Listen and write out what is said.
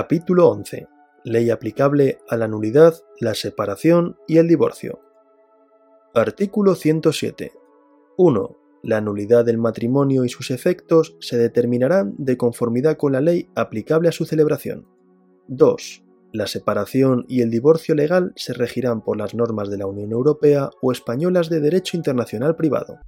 Capítulo 11. Ley aplicable a la nulidad, la separación y el divorcio. Artículo 107. 1. La nulidad del matrimonio y sus efectos se determinarán de conformidad con la ley aplicable a su celebración. 2. La separación y el divorcio legal se regirán por las normas de la Unión Europea o españolas de derecho internacional privado.